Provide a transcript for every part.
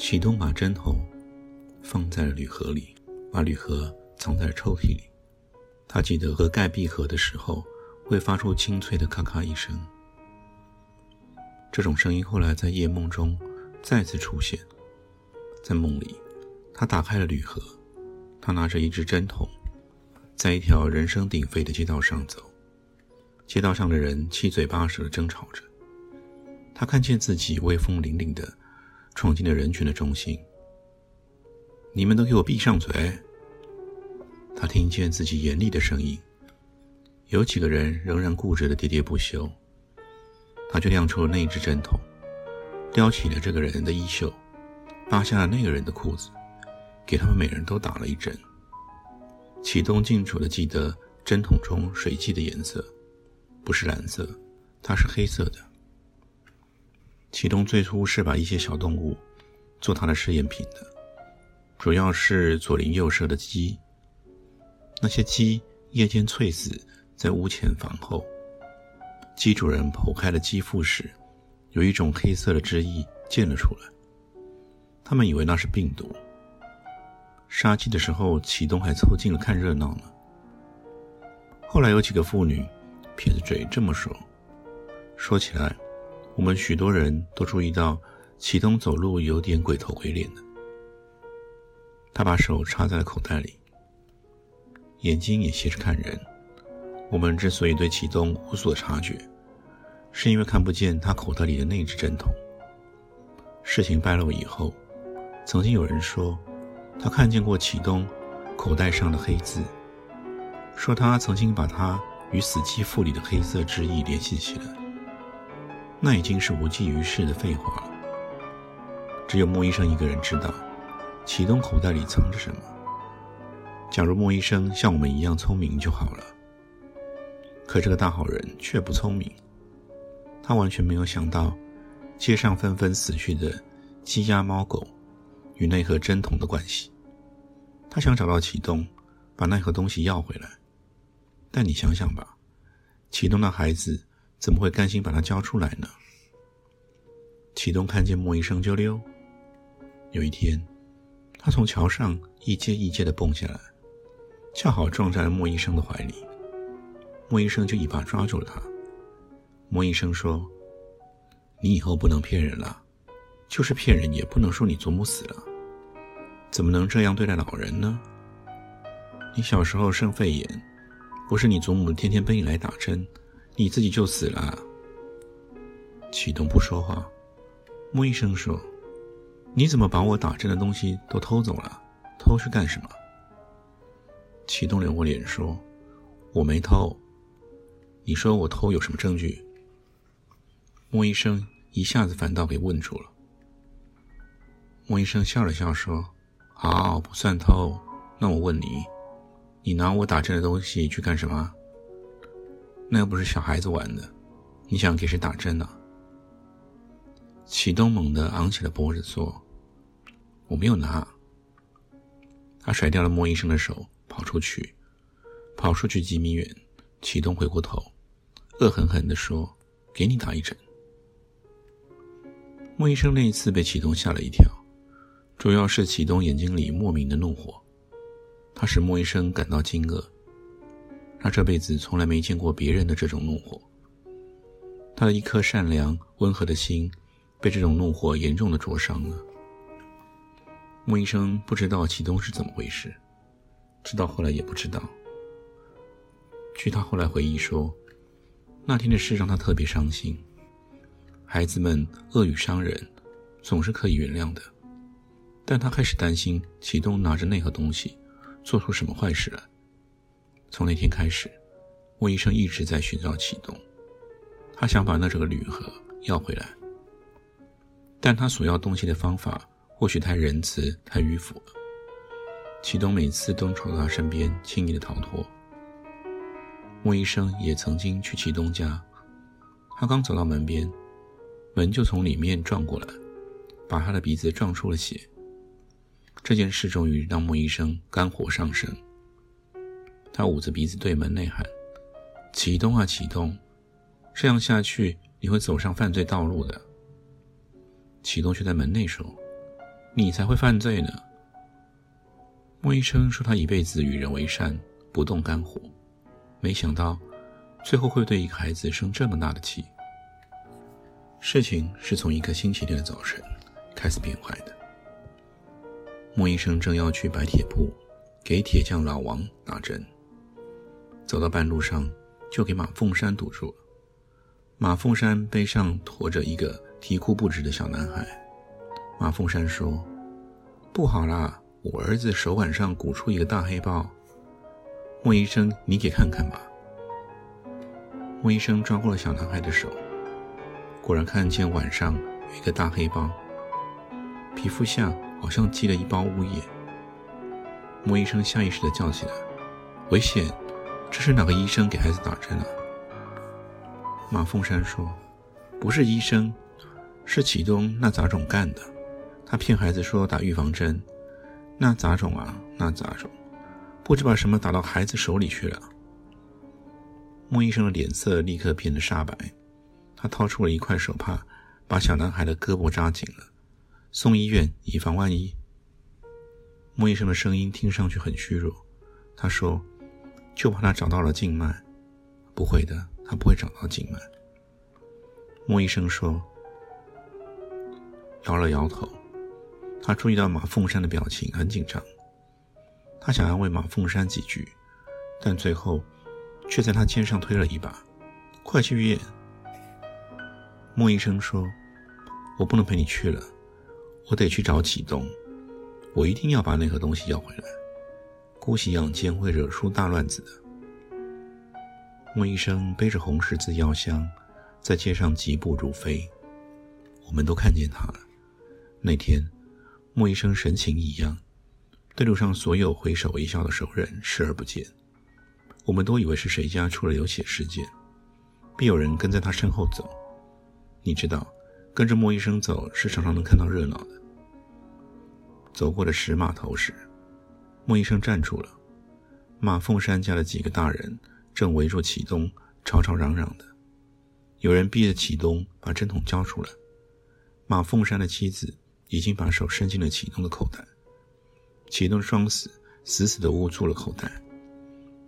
启东把针头放在了铝盒里，把铝盒藏在了抽屉里。他记得和盖闭合的时候会发出清脆的咔咔一声。这种声音后来在夜梦中再次出现。在梦里，他打开了铝盒，他拿着一支针筒，在一条人声鼎沸的街道上走。街道上的人七嘴八舌地争吵着。他看见自己威风凛凛的。闯进了人群的中心。你们都给我闭上嘴！他听见自己严厉的声音。有几个人仍然固执的喋喋不休。他就亮出了那一只针筒，撩起了这个人的衣袖，扒下了那个人的裤子，给他们每人都打了一针。启东清楚的记得针筒中水剂的颜色，不是蓝色，它是黑色的。启东最初是把一些小动物做他的试验品的，主要是左邻右舍的鸡。那些鸡夜间猝死在屋前房后，鸡主人剖开了鸡腹时，有一种黑色的汁液溅了出来。他们以为那是病毒。杀鸡的时候，启东还凑近了看热闹呢。后来有几个妇女撇着嘴这么说：“说起来。”我们许多人都注意到，启东走路有点鬼头鬼脸的。他把手插在了口袋里，眼睛也斜着看人。我们之所以对启东无所察觉，是因为看不见他口袋里的那只针筒。事情败露以后，曾经有人说，他看见过启东口袋上的黑字，说他曾经把他与死鸡腹里的黑色之意联系起来。那已经是无济于事的废话了。只有莫医生一个人知道，启东口袋里藏着什么。假如莫医生像我们一样聪明就好了。可这个大好人却不聪明，他完全没有想到，街上纷纷死去的鸡鸭猫狗与那盒针筒的关系。他想找到启东，把那盒东西要回来。但你想想吧，启东的孩子。怎么会甘心把它交出来呢？启东看见莫医生就溜。有一天，他从桥上一阶一阶的蹦下来，恰好撞在了莫医生的怀里。莫医生就一把抓住了他。莫医生说：“你以后不能骗人了，就是骗人也不能说你祖母死了。怎么能这样对待老人呢？你小时候生肺炎，不是你祖母天天背你来打针。”你自己就死了。启东不说话。穆医生说：“你怎么把我打针的东西都偷走了？偷去干什么？”启东脸过脸说：“我没偷。你说我偷有什么证据？”莫医生一下子反倒给问住了。莫医生笑了笑说：“好，不算偷。那我问你，你拿我打针的东西去干什么？”那又不是小孩子玩的，你想给谁打针呢？启东猛地昂起了脖子说：“我没有拿。”他甩掉了莫医生的手，跑出去，跑出去几米远。启东回过头，恶狠狠地说：“给你打一针。”莫医生那一次被启东吓了一跳，主要是启东眼睛里莫名的怒火，他使莫医生感到惊愕。他这辈子从来没见过别人的这种怒火，他的一颗善良温和的心被这种怒火严重的灼伤了。穆医生不知道启东是怎么回事，直到后来也不知道。据他后来回忆说，那天的事让他特别伤心。孩子们恶语伤人，总是可以原谅的，但他开始担心启东拿着那盒东西做出什么坏事来。从那天开始，莫医生一直在寻找启东，他想把那这个铝盒要回来，但他索要东西的方法或许太仁慈、太迂腐了。启东每次都闯到他身边，轻易的逃脱。莫医生也曾经去启东家，他刚走到门边，门就从里面撞过来，把他的鼻子撞出了血。这件事终于让莫医生肝火上升，他捂着鼻子对门内喊：“启东啊，启东，这样下去你会走上犯罪道路的。”启东却在门内说：“你才会犯罪呢。”莫医生说他一辈子与人为善，不动肝火。没想到，最后会对一个孩子生这么大的气。事情是从一个星期天的早晨开始变坏的。莫医生正要去白铁铺给铁匠老王打针，走到半路上就给马凤山堵住了。马凤山背上驮着一个啼哭不止的小男孩。马凤山说：“不好啦，我儿子手腕上鼓出一个大黑包。”莫医生，你给看看吧。莫医生抓过了小男孩的手，果然看见腕上有一个大黑包，皮肤下好像积了一包污液。莫医生下意识地叫起来：“危险！这是哪个医生给孩子打针啊？”马凤山说：“不是医生，是启东那杂种干的。他骗孩子说打预防针，那杂种啊，那杂种。”不知把什么打到孩子手里去了。莫医生的脸色立刻变得煞白，他掏出了一块手帕，把小男孩的胳膊扎紧了，送医院以防万一。莫医生的声音听上去很虚弱，他说：“就怕他找到了静脉。”“不会的，他不会找到静脉。”莫医生说，摇了摇头。他注意到马凤山的表情很紧张。他想安慰马凤山几句，但最后却在他肩上推了一把：“快去医院。”莫医生说：“我不能陪你去了，我得去找启东，我一定要把那盒东西要回来。姑息养奸会惹出大乱子的。”莫医生背着红十字药箱，在街上疾步如飞，我们都看见他了。那天，莫医生神情异样。对路上所有挥手一笑的熟人视而不见，我们都以为是谁家出了流血事件，必有人跟在他身后走。你知道，跟着莫医生走是常常能看到热闹的。走过了石码头时，莫医生站住了，马凤山家的几个大人正围住启东，吵吵嚷嚷的。有人逼着启东把针筒交出来，马凤山的妻子已经把手伸进了启东的口袋。启东双死，死死地捂住了口袋。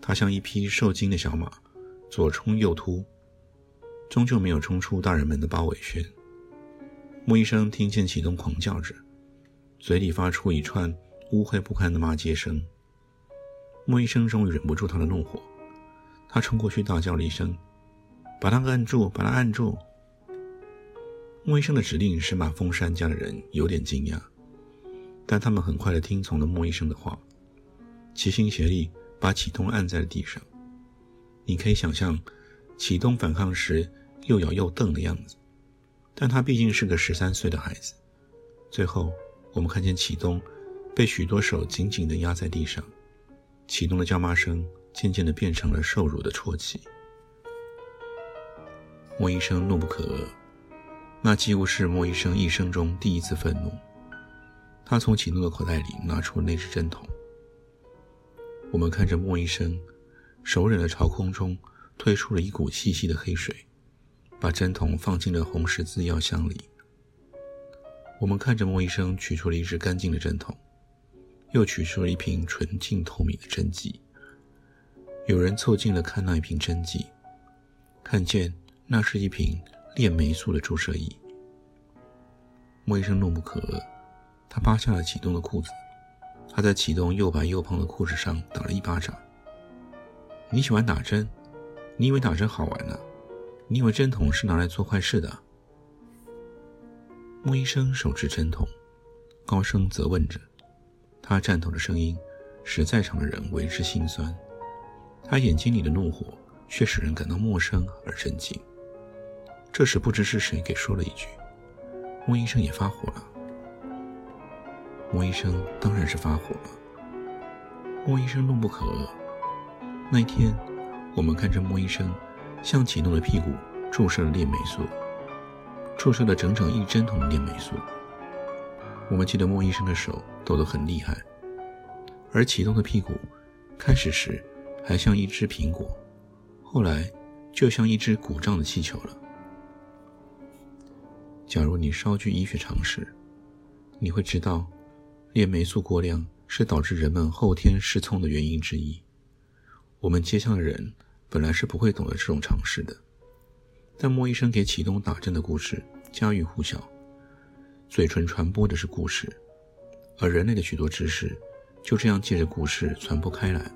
他像一匹受惊的小马，左冲右突，终究没有冲出大人们的包围圈。莫医生听见启东狂叫着，嘴里发出一串污秽不堪的骂街声。莫医生终于忍不住他的怒火，他冲过去大叫了一声：“把他按住！把他按住！”莫医生的指令使马凤山家的人有点惊讶。但他们很快的听从了莫医生的话，齐心协力把启东按在了地上。你可以想象，启东反抗时又咬又瞪的样子，但他毕竟是个十三岁的孩子。最后，我们看见启东被许多手紧紧地压在地上，启动的叫骂声渐渐地变成了受辱的啜泣。莫医生怒不可遏，那几乎是莫医生一生中第一次愤怒。他从启动的口袋里拿出那只针筒。我们看着莫医生，手忍的朝空中推出了一股细细的黑水，把针筒放进了红十字药箱里。我们看着莫医生取出了一只干净的针筒，又取出了一瓶纯净透明的针剂。有人凑近了看那一瓶针剂，看见那是一瓶炼霉素的注射液。莫医生怒不可遏。他扒下了启东的裤子，他在启东又白又胖的裤子上打了一巴掌。你喜欢打针？你以为打针好玩呢？你以为针筒是拿来做坏事的？莫医生手持针筒，高声责问着。他颤抖的声音使在场的人为之心酸。他眼睛里的怒火却使人感到陌生而震惊。这时，不知是谁给说了一句：“莫医生也发火了。”莫医生当然是发火了。莫医生怒不可遏。那一天，我们看着莫医生向启诺的屁股注射了链霉素，注射了整整一针筒的链霉素。我们记得莫医生的手抖得很厉害，而启东的屁股开始时还像一只苹果，后来就像一只鼓胀的气球了。假如你稍具医学常识，你会知道，链霉素过量是导致人们后天失聪的原因之一。我们街上的人本来是不会懂得这种常识的，但莫医生给启东打针的故事家喻户晓，嘴唇传播的是故事，而人类的许多知识就这样借着故事传播开来。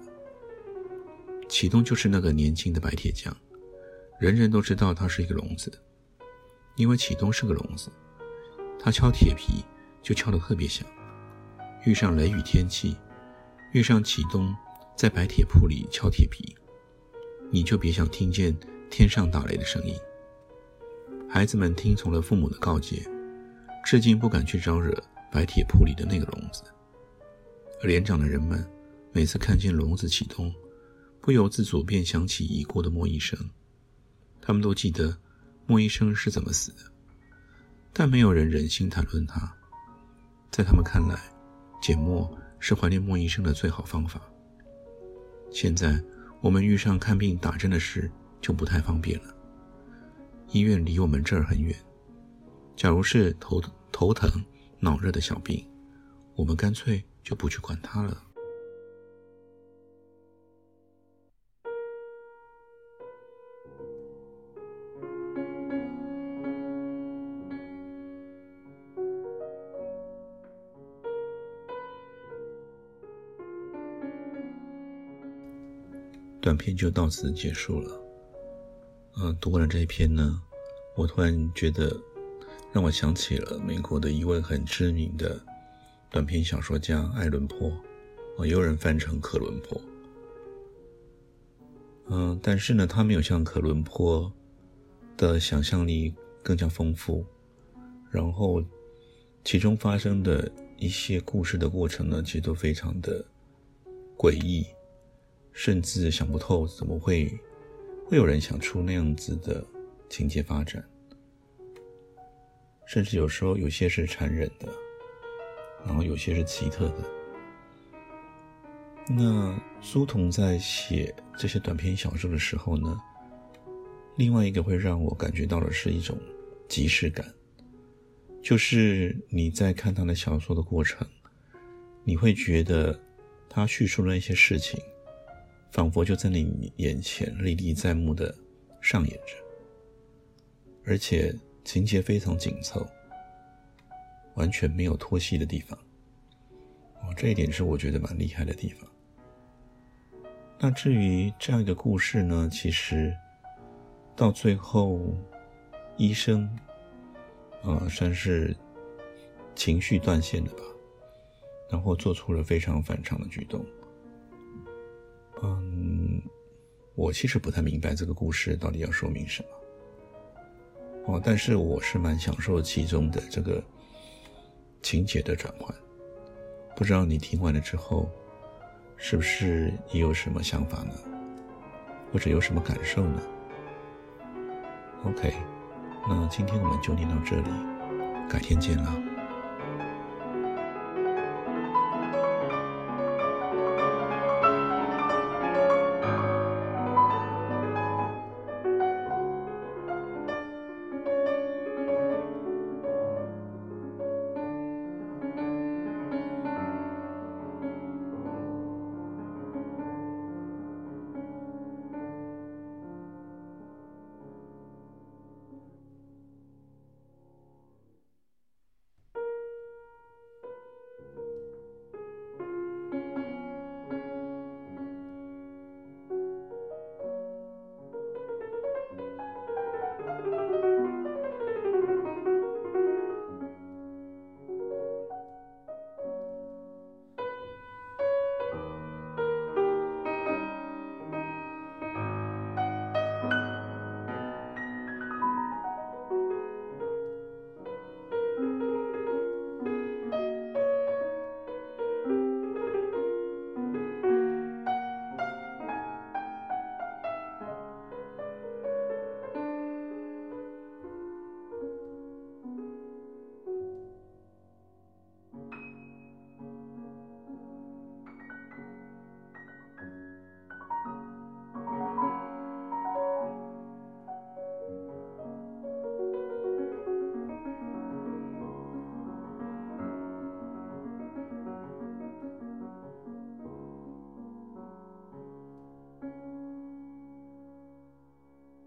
启东就是那个年轻的白铁匠，人人都知道他是一个聋子。因为启东是个聋子，他敲铁皮就敲得特别响。遇上雷雨天气，遇上启东在白铁铺里敲铁皮，你就别想听见天上打雷的声音。孩子们听从了父母的告诫，至今不敢去招惹白铁铺里的那个笼子。而年长的人们每次看见笼子启动，不由自主便想起已故的莫医生，他们都记得。莫医生是怎么死的？但没有人忍心谈论他。在他们看来，缄默是怀念莫医生的最好方法。现在我们遇上看病打针的事就不太方便了。医院离我们这儿很远。假如是头头疼、脑热的小病，我们干脆就不去管它了。短片就到此结束了。嗯，读完了这一篇呢，我突然觉得，让我想起了美国的一位很知名的短篇小说家爱伦坡，啊，也有人翻成克伦坡。嗯，但是呢，他没有像克伦坡的想象力更加丰富，然后其中发生的一些故事的过程呢，其实都非常的诡异。甚至想不透怎么会会有人想出那样子的情节发展，甚至有时候有些是残忍的，然后有些是奇特的。那苏童在写这些短篇小说的时候呢，另外一个会让我感觉到的是一种即视感，就是你在看他的小说的过程，你会觉得他叙述的那些事情。仿佛就在你眼前历历在目的上演着，而且情节非常紧凑，完全没有脱戏的地方。哦，这一点是我觉得蛮厉害的地方。那至于这样一个故事呢，其实到最后，医生啊算是情绪断线了吧，然后做出了非常反常的举动。嗯，我其实不太明白这个故事到底要说明什么。哦，但是我是蛮享受其中的这个情节的转换。不知道你听完了之后，是不是也有什么想法呢？或者有什么感受呢？OK，那今天我们就念到这里，改天见了。